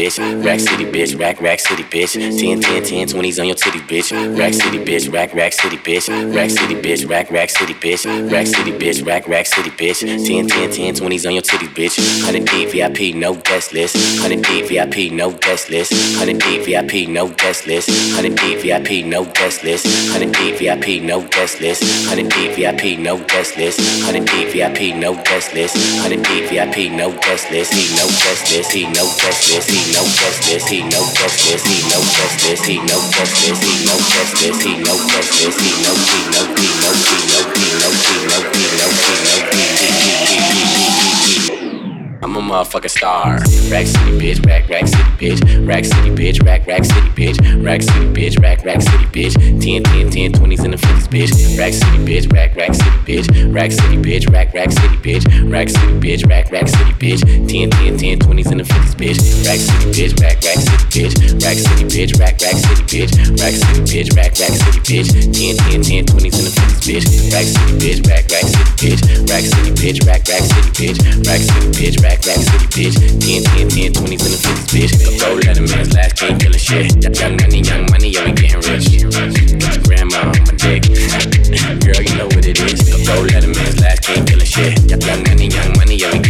bitch. Rack city, bitch, rack, rack city, bitch. 10, 10, 10, 20s on your titty, bitch. Rack city, bitch, rack, rack city, bitch. Rack city, bitch, rack, rack city, bitch. Rack city, bitch, rack, rack city, bitch. 10, 10, 10, 20s on your titty, bitch. 100 D VIP, no guest list. 100 D VIP, no guest list. 100 D VIP, no guest list. 100 D VIP, no guest list. 100 D VIP, no guest list. 100 D VIP, no guest list. 100 D VIP, no guest list. 100 D VIP, no guest list. He no guest list. He no guest list. He no guest list. He no guest list. He. No knows No he No this, No knows No he No he No he No he No he knows, he knows. A motherfucking star. Rack City, bitch, rack, rack city, bitch. Rack City, bitch, rack, rack city, bitch. Rack City, bitch, rack, rack city, bitch. 10, 10, 10, 20s and the 50s, bitch. Rack City, bitch, rack, rack city, bitch. Rack City, bitch, rack, rack city, bitch. Rack City, bitch, rack, rack city, bitch. 10, 10, 10, 20s and the 50s, bitch. Rack City, bitch, rack, rack city, bitch. Rack City, bitch, rack, rack city, bitch. Rack City, bitch, rack, rack city, bitch. 10, 10, 10, 20s and the 50s, bitch. Rack City, bitch, rack, rack city, bitch. Rack City, bitch, rack, rack city, bitch. Rack City, bitch, rack, rack city, bitch bitch. 10, 10, 10, 20s in the 50s, bitch. Go a man's last king killing shit. Young money, young money, we getting rich. Grandma on my dick. Girl, you know what it is. Go a man's last king killing shit. Young money, young money, yeah,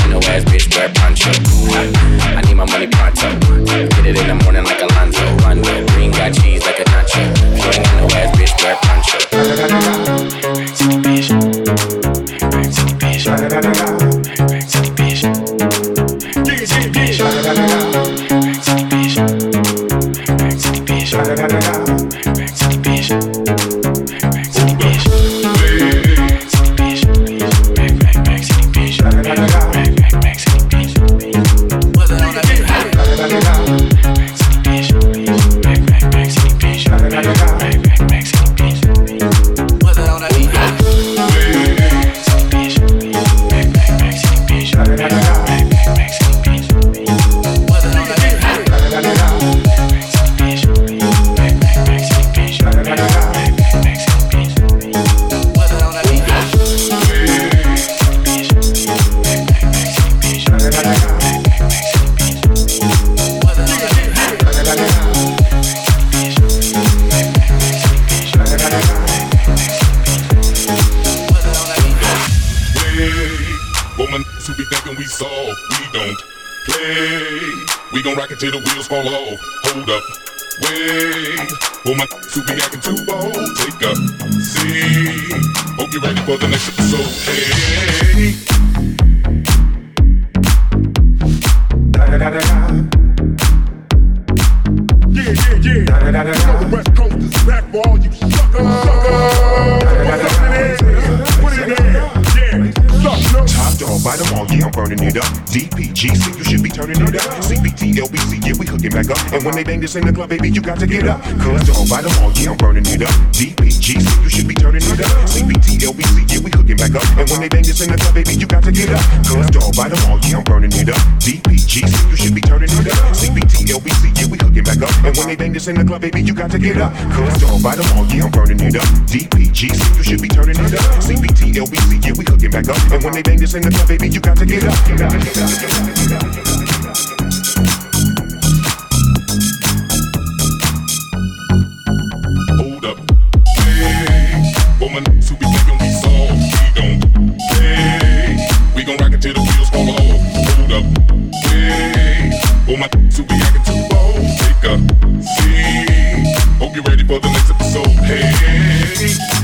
no ass, bitch, wear poncho. I need my money pronto. Get it in the morning like Alonzo. Rondo. Green got cheese like a nacho. You ain't got no ass, bitch, wear poncho. City bitch. City bitch. Got to get up. Cause dog, bite them all, yeah, I'm burning it up. DPGC, you should be turning it up. CBT, LBC, yeah, we hooking back up. And when they bang this in the club, baby, you got to get up. Cause dog, bite them all, yeah, I'm burning it up. DPGC, you should be turning it up. CBT, LBC, yeah, we hooking back up. And when they bang this in the club, baby, you got to get up. Cause dog, bite them all, yeah, I'm burning it up. DPGC, you should be turning it up. CBT, LBC, yeah, we hooking back up. And when they bang this in the club, baby, Hope you're ready for the next episode. Hey.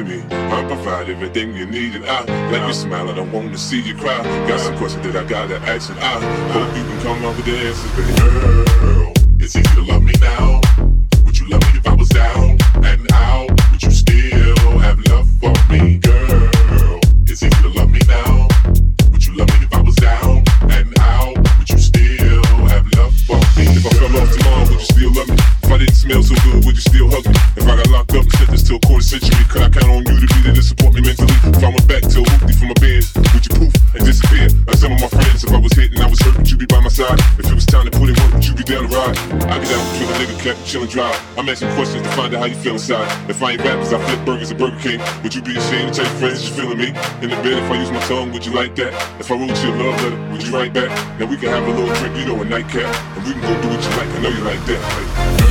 to me. I provide everything you need, and I let you smile. I don't want to see you cry. Got some questions that I gotta ask, and I hope you can come up with the answers. Side. If it was time to put in work, would you be down to ride? I get out, kill a nigga, cap, chill and drive. I'm asking questions to find out how you feel inside. If I ain't rappers, I flip burgers at Burger King. Would you be ashamed to tell your friends you're feeling me? In the bed, if I use my tongue, would you like that? If I wrote you a love letter, would you write back? Now we can have a little drink, you know, a nightcap. And we can go do what you like, I know you like that. Like,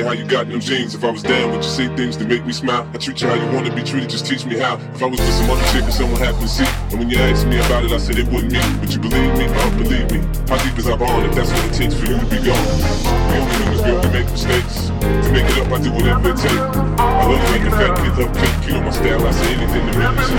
you how you got them jeans. If I was down, would you say things to make me smile? I treat you how you want to be treated, just teach me how. If I was with some other chick or someone happened to see, and when you asked me about it, I said it wasn't me. But you believe me? Oh, believe me. How deep is our bond if that's what it takes for you to be gone? We only humans, girl, we make mistakes. To make it up, I do whatever it takes. I love you like a fat kid love cake. You know my style, I say anything to make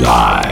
live.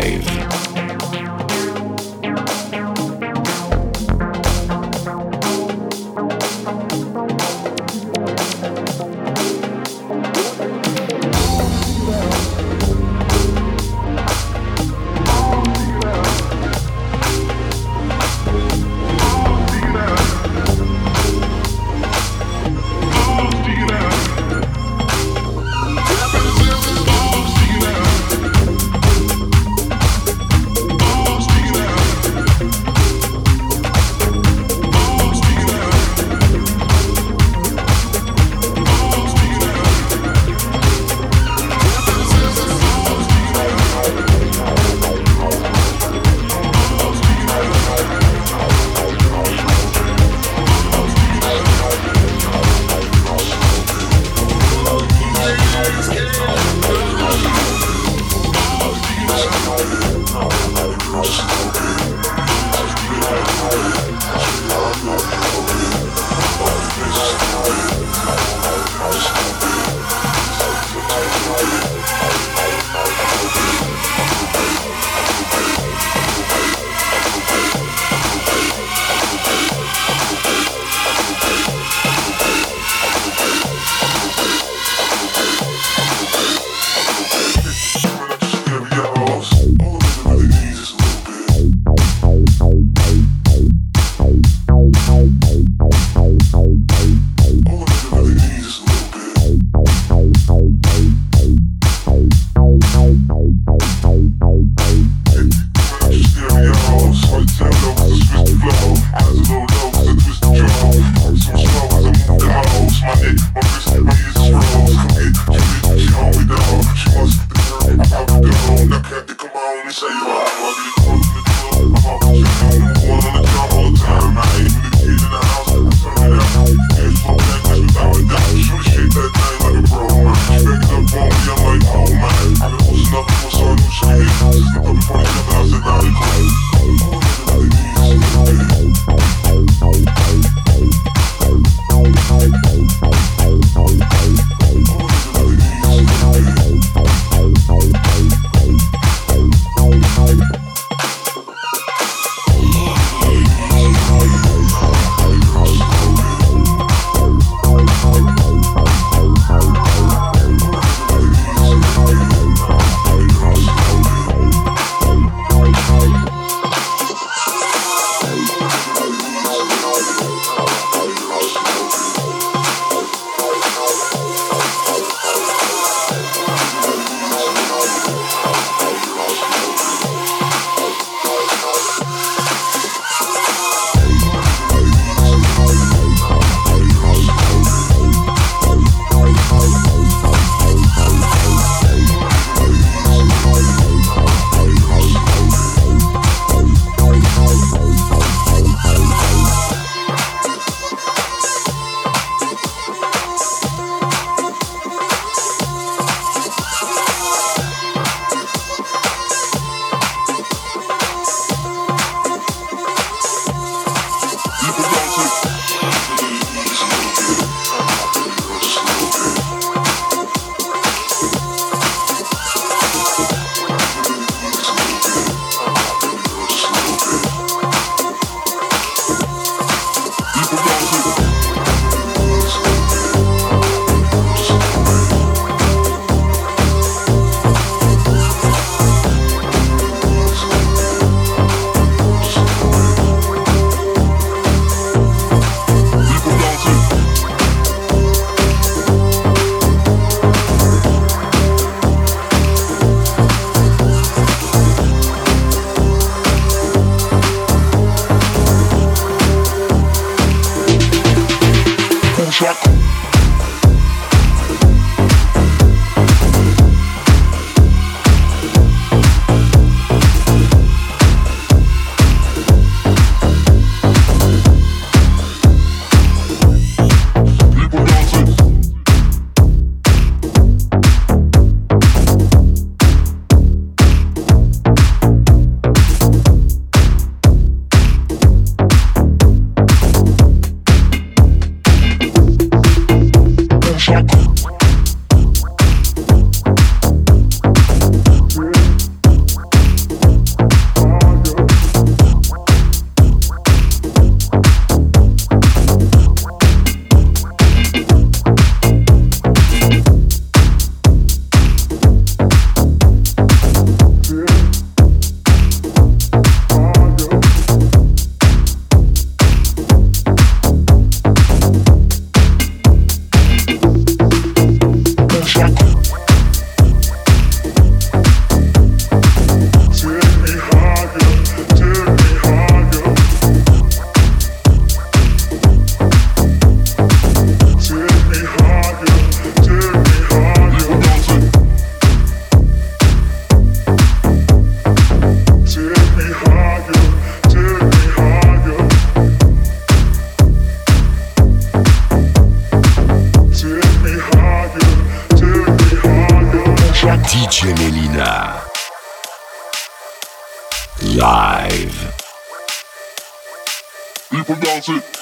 you pronounce it.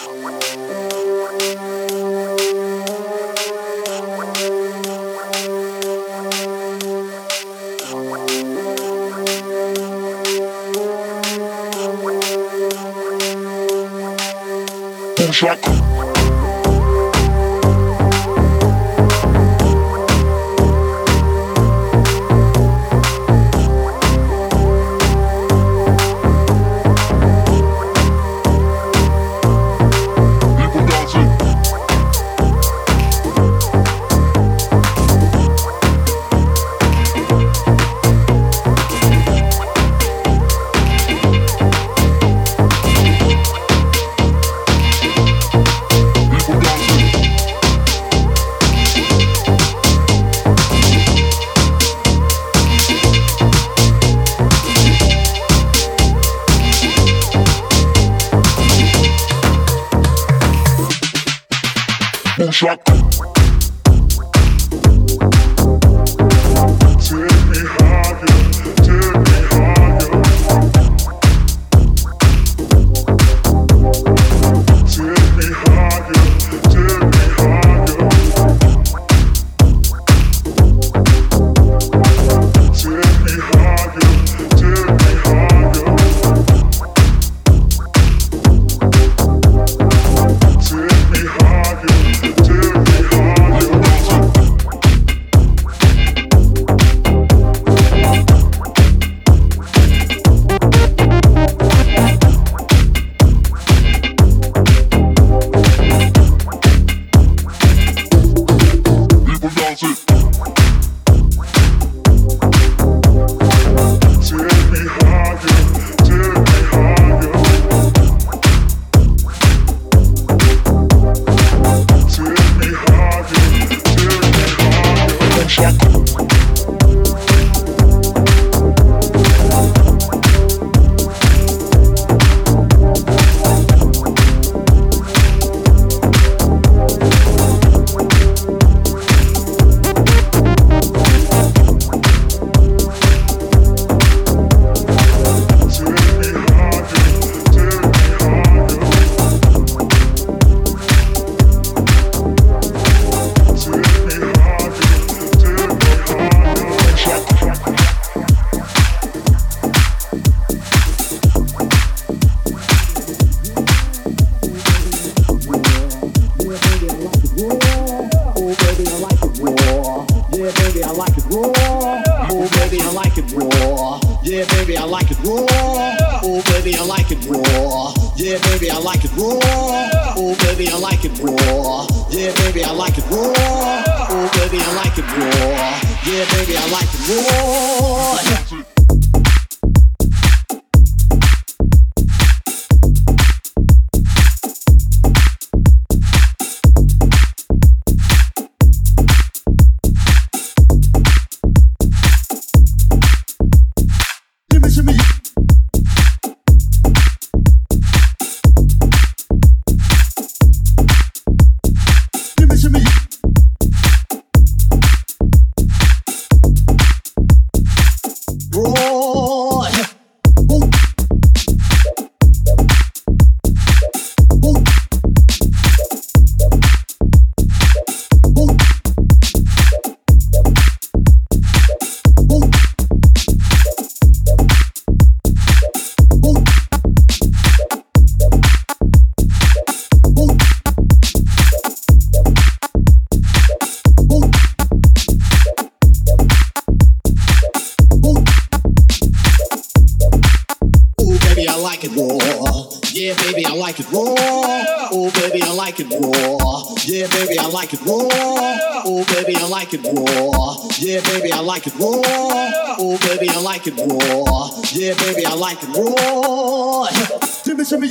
shock.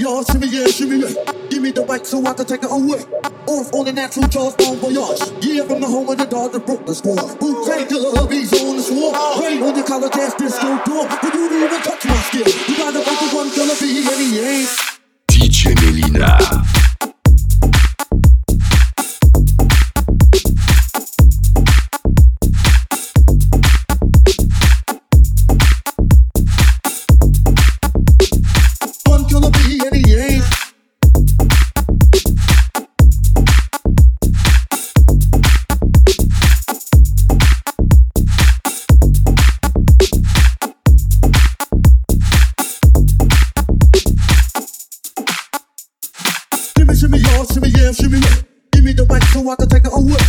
y'all, shimmy, yeah, shimmy, yeah. Give me the bike so I can take it away. Off on the natural Charles Bon Voyage. Yeah, from the home of the dog that broke the squad. Boot tank killer hubbies on the swarm. Rain on the college ass disco door. But you didn't even touch my skin. You got the vote for one killer, be any ain't. DJ Melyna. so I can take a away.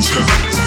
Cause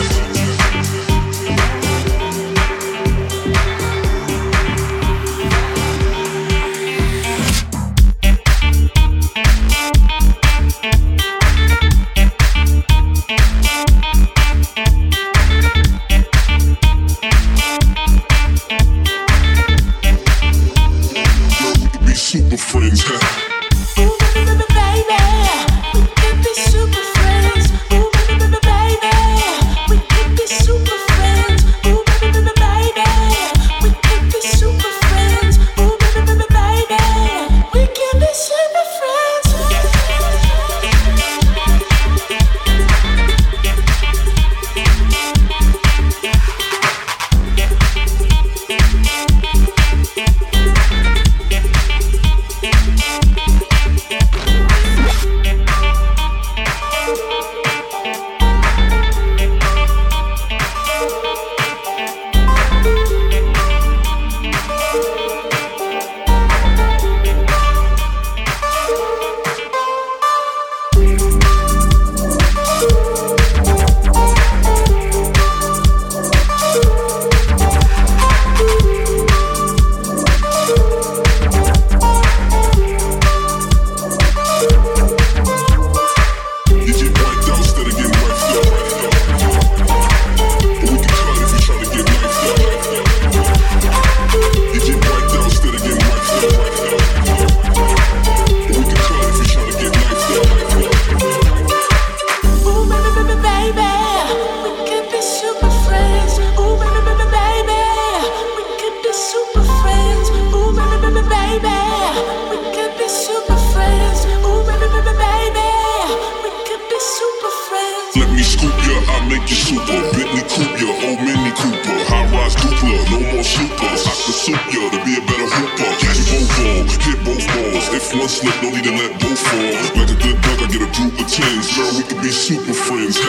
gon' shoot us. I can soup ya to be a better hooper. Catch both balls, hit both balls. If one slip, don't need to let both fall. Like a good duck, I get a group of tens. Girl, we could be super friends.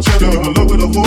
cheddar. I'm in love with a whore.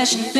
Getting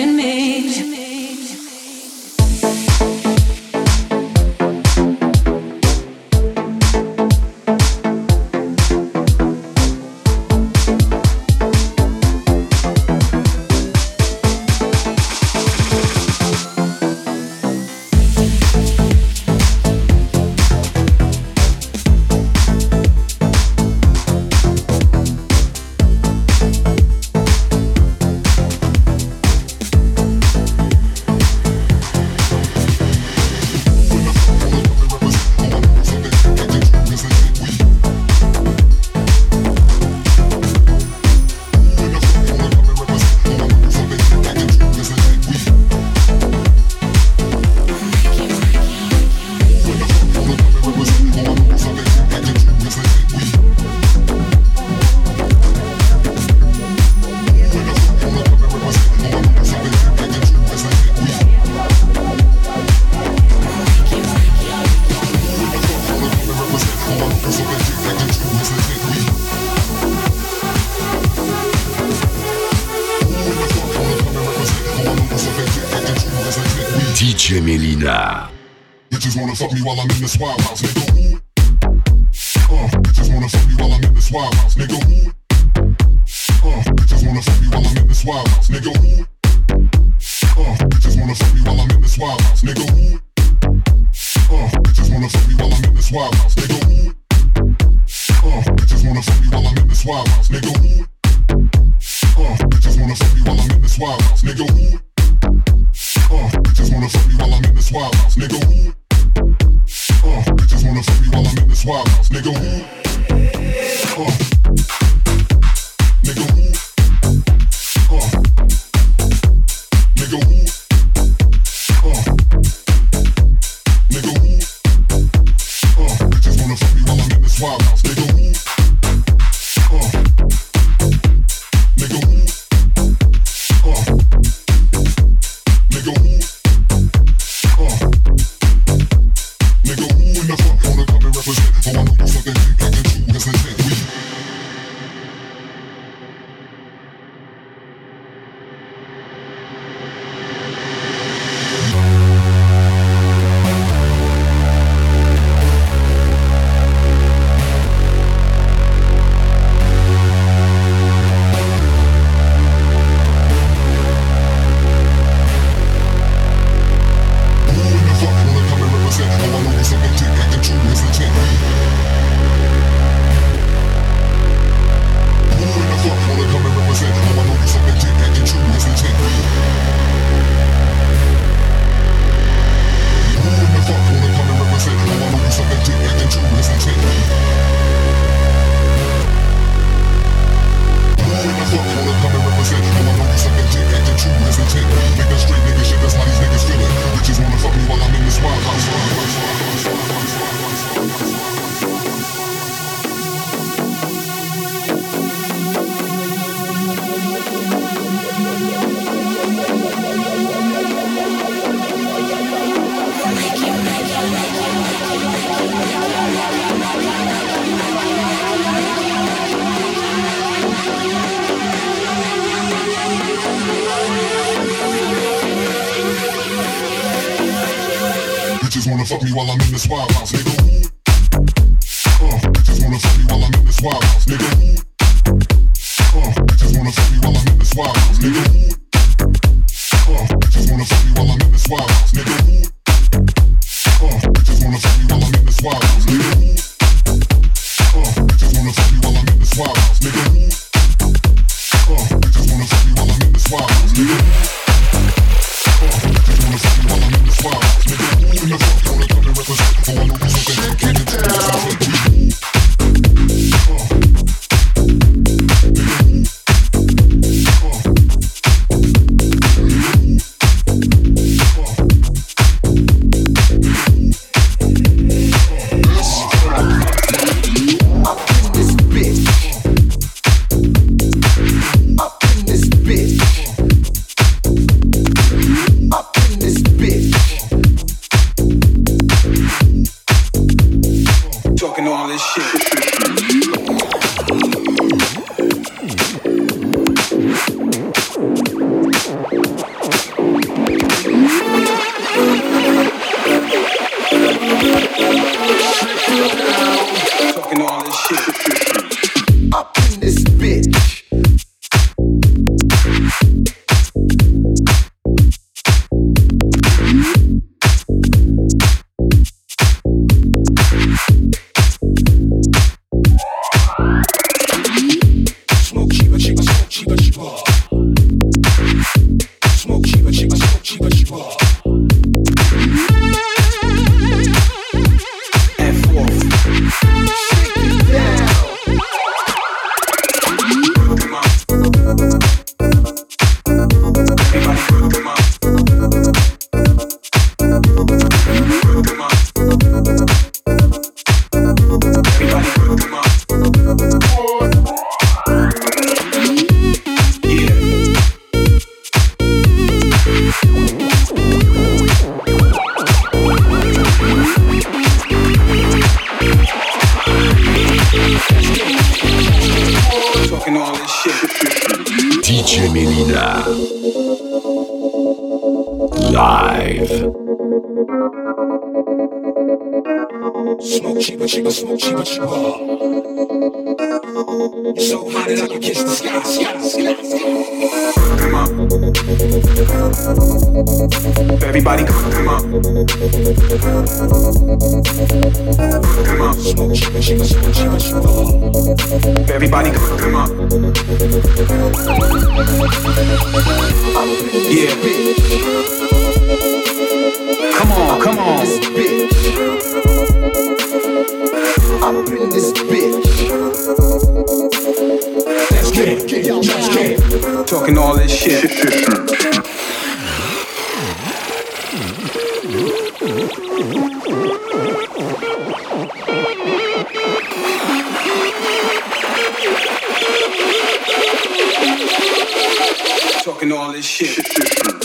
Dolce Melyna. Live. Smoke cheaper, cheaper, smoke cheaper, cheaper. You're so hot that I can kiss the sky, sky, sky, sky. Everybody come them up. Put up. Everybody put them up. Yeah. Come on, come on. This bitch, I'm in this bitch. Let's get it. Let's get. Talking all this shit. talking all this shit.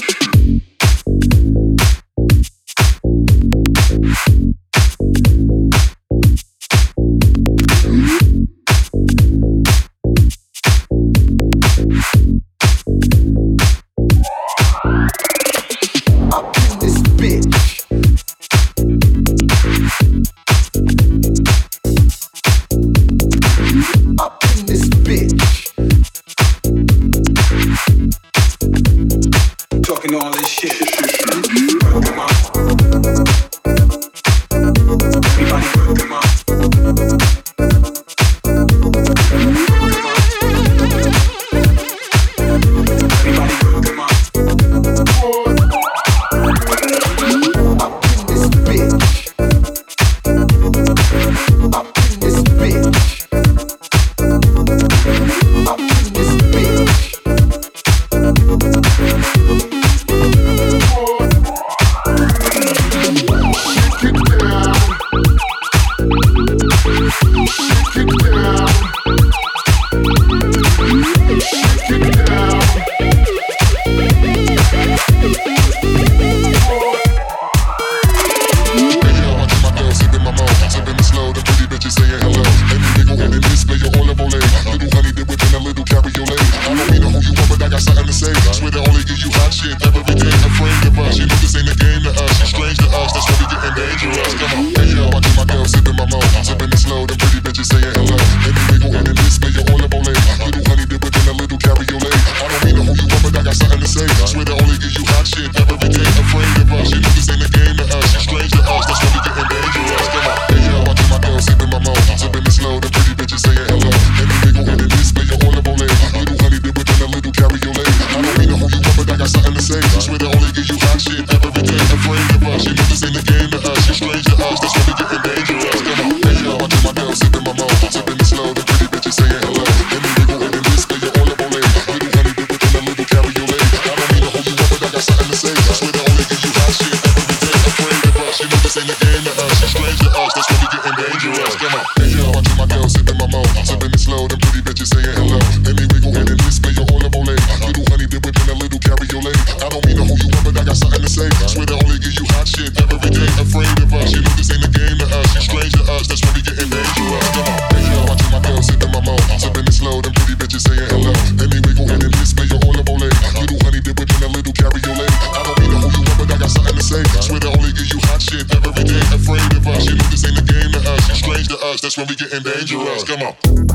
Taking buses back to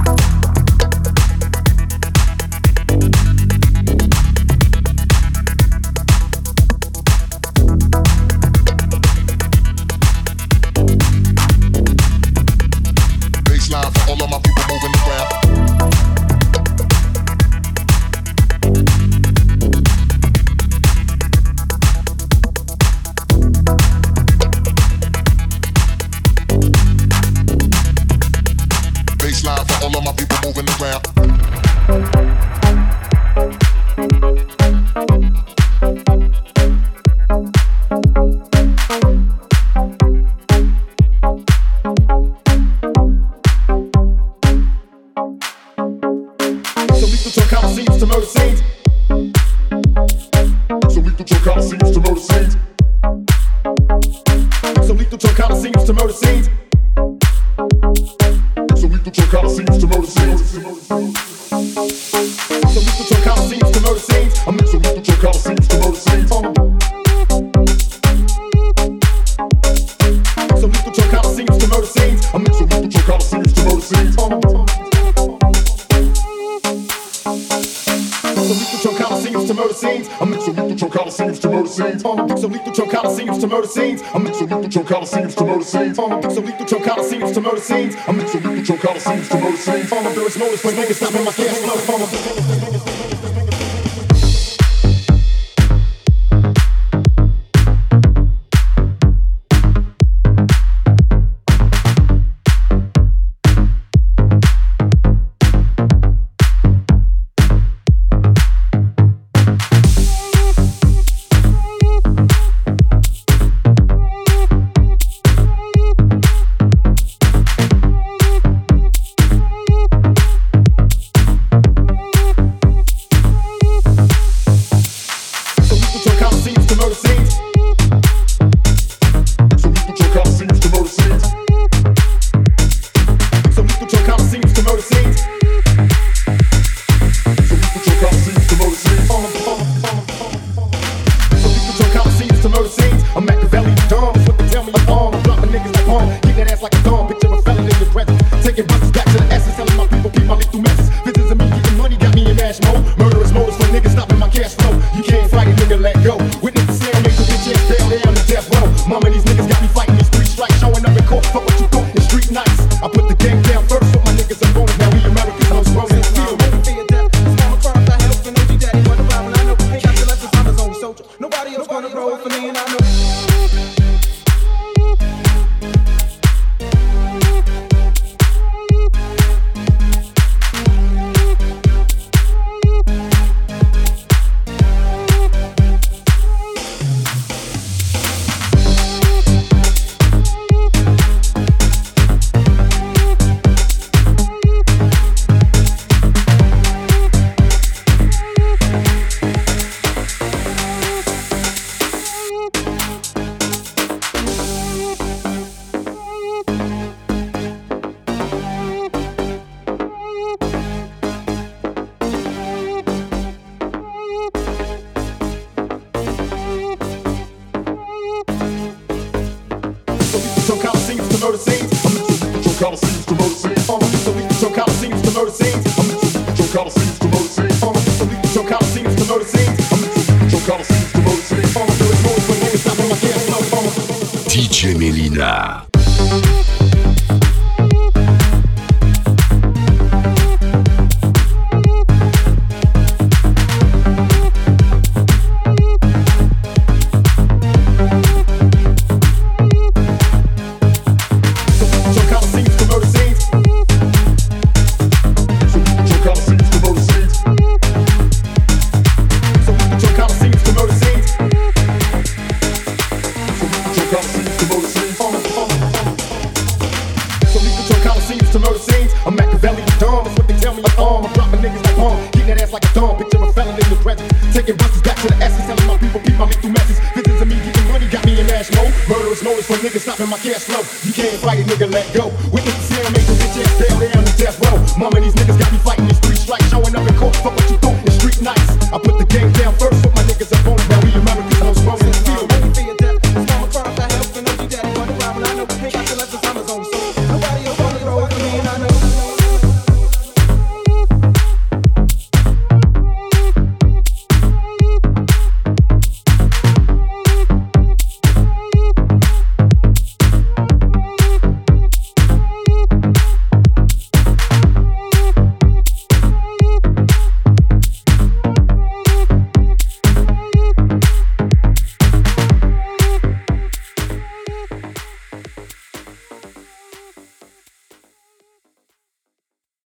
the essence, telling my people, keep my through messes. Visions of me getting money